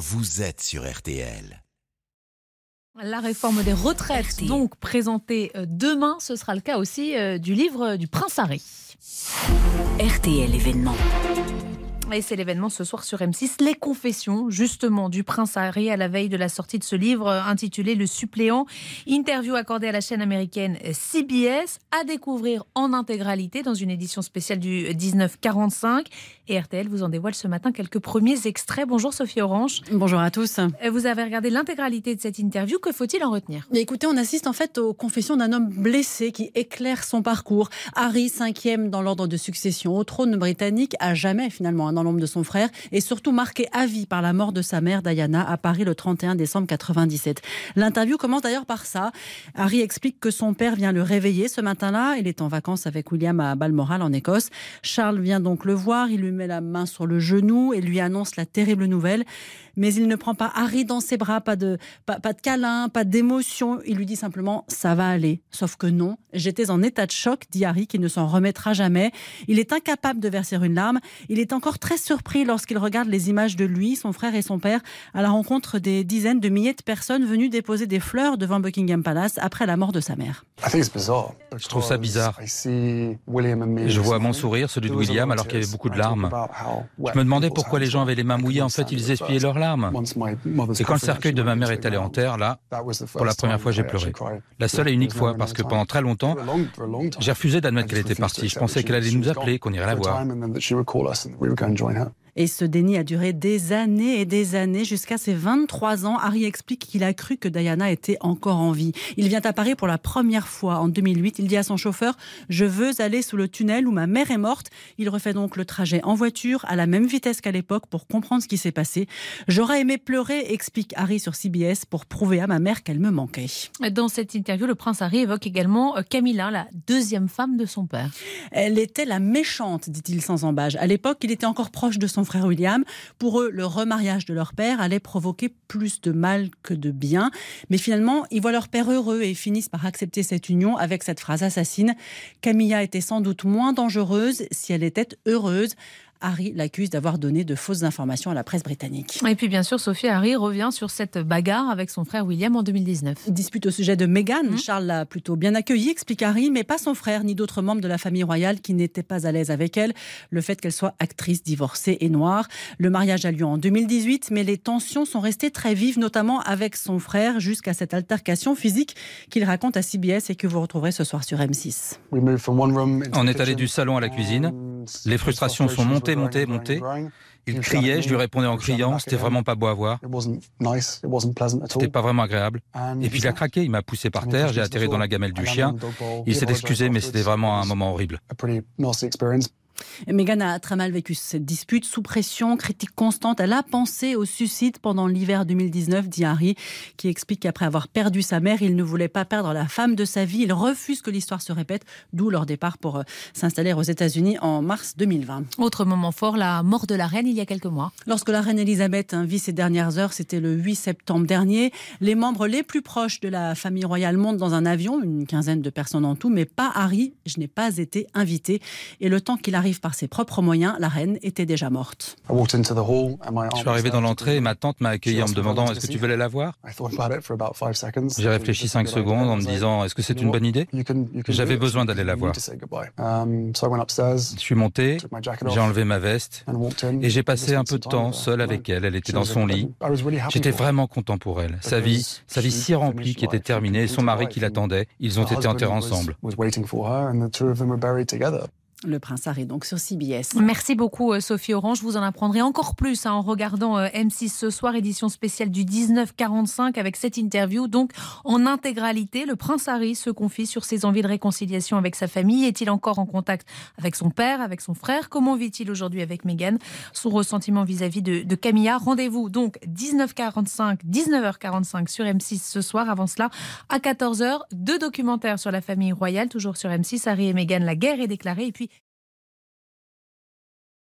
vous êtes sur RTL. La réforme des retraites, donc présentée euh, demain, ce sera le cas aussi euh, du livre du Prince Harry. RTL événement. Et c'est l'événement ce soir sur M6, les confessions justement du prince Harry à la veille de la sortie de ce livre euh, intitulé Le suppléant. Interview accordée à la chaîne américaine CBS à découvrir en intégralité dans une édition spéciale du 1945. Et RTL vous en dévoile ce matin quelques premiers extraits. Bonjour Sophie Orange. Bonjour à tous. Euh, vous avez regardé l'intégralité de cette interview. Que faut-il en retenir? Écoutez, on assiste en fait aux confessions d'un homme blessé qui éclaire son parcours. Harry, cinquième dans l'ordre de succession au trône britannique, a jamais finalement un l'ombre de son frère et surtout marqué à vie par la mort de sa mère Diana à Paris le 31 décembre 97. L'interview commence d'ailleurs par ça. Harry explique que son père vient le réveiller ce matin-là. Il est en vacances avec William à Balmoral en Écosse. Charles vient donc le voir. Il lui met la main sur le genou et lui annonce la terrible nouvelle mais il ne prend pas Harry dans ses bras, pas de, pas, de câlin, pas d'émotion. Il lui dit simplement ça va aller. Sauf que non, j'étais en état de choc, dit Harry, qui ne s'en remettra jamais. Il est incapable de verser une larme. Il est encore très surpris lorsqu'il regarde les images de lui, son frère et son père à la rencontre des dizaines de milliers de personnes venues déposer des fleurs devant Buckingham Palace après la mort de sa mère. Je trouve ça bizarre. Je vois mon sourire, celui de William, alors qu'il y avait beaucoup de larmes. Je me demandais pourquoi les gens avaient les mains mouillées. En fait, ils essuyaient leurs larmes. Et quand le cercueil de ma mère est allé en terre, là, pour la première fois, j'ai pleuré. La seule et unique fois, parce que pendant très longtemps, j'ai refusé d'admettre qu'elle était partie. Je pensais qu'elle allait nous appeler, qu'on irait la voir. Et ce déni a duré des années et des années, jusqu'à ses 23 ans. Harry explique qu'il a cru que Diana était encore en vie. Il vient à Paris pour la première fois en 2008. Il dit à son chauffeur Je veux aller sous le tunnel où ma mère est morte. Il refait donc le trajet en voiture à la même vitesse qu'à l'époque pour comprendre ce qui s'est passé. J'aurais aimé pleurer, explique Harry sur CBS, pour prouver à ma mère qu'elle me manquait. Dans cette interview, le prince Harry évoque également euh, Camilla, la deuxième femme de son père. Elle était la méchante, dit-il sans embâge. À l'époque, il était encore proche de son frère William. Pour eux, le remariage de leur père allait provoquer plus de mal que de bien. Mais finalement, ils voient leur père heureux et finissent par accepter cette union avec cette phrase assassine. Camilla était sans doute moins dangereuse si elle était heureuse. Harry l'accuse d'avoir donné de fausses informations à la presse britannique. Et puis bien sûr, Sophie Harry revient sur cette bagarre avec son frère William en 2019. Dispute au sujet de Meghan. Mmh. Charles l'a plutôt bien accueilli, explique Harry, mais pas son frère ni d'autres membres de la famille royale qui n'étaient pas à l'aise avec elle. Le fait qu'elle soit actrice, divorcée et noire. Le mariage a lieu en 2018, mais les tensions sont restées très vives, notamment avec son frère, jusqu'à cette altercation physique qu'il raconte à CBS et que vous retrouverez ce soir sur M6. On est allé du salon à la cuisine. Les frustrations sont montées monter, monter, Il criait, je lui répondais en criant, c'était vraiment pas beau à voir. C'était pas vraiment agréable. Et puis il a craqué, il m'a poussé par terre, j'ai atterri dans la gamelle du chien. Il s'est excusé, mais c'était vraiment un moment horrible. Meghan a très mal vécu cette dispute, sous pression, critique constante. Elle a pensé au suicide pendant l'hiver 2019, dit Harry, qui explique qu'après avoir perdu sa mère, il ne voulait pas perdre la femme de sa vie. Il refuse que l'histoire se répète, d'où leur départ pour euh, s'installer aux États-Unis en mars 2020. Autre moment fort, la mort de la reine il y a quelques mois. Lorsque la reine Elisabeth vit ses dernières heures, c'était le 8 septembre dernier. Les membres les plus proches de la famille royale montent dans un avion, une quinzaine de personnes en tout, mais pas Harry. Je n'ai pas été invité. Et le temps qu'il arrive par ses propres moyens, la reine était déjà morte. Je suis arrivé dans l'entrée et ma tante m'a accueilli en me demandant est-ce que tu veux aller la voir? J'ai réfléchi 5 secondes en me disant est-ce que c'est une bonne idée? J'avais besoin d'aller la voir. Um, je suis monté, j'ai enlevé ma veste et j'ai passé un peu de temps seul avec elle. Elle était dans son lit. J'étais vraiment content pour elle. Sa vie, sa vie si remplie qui était terminée et son mari qui l'attendait, ils ont été enterrés ensemble. Le prince Harry, donc sur CBS. Merci beaucoup, euh, Sophie Orange. Vous en apprendrez encore plus hein, en regardant euh, M6 ce soir, édition spéciale du 1945, avec cette interview. Donc, en intégralité, le prince Harry se confie sur ses envies de réconciliation avec sa famille. Est-il encore en contact avec son père, avec son frère? Comment vit-il aujourd'hui avec Meghan? Son ressentiment vis-à-vis de, Camilla. Rendez-vous donc 19h45, 19h45 sur M6 ce soir. Avant cela, à 14h, deux documentaires sur la famille royale, toujours sur M6. Harry et Meghan, la guerre est déclarée. Et puis,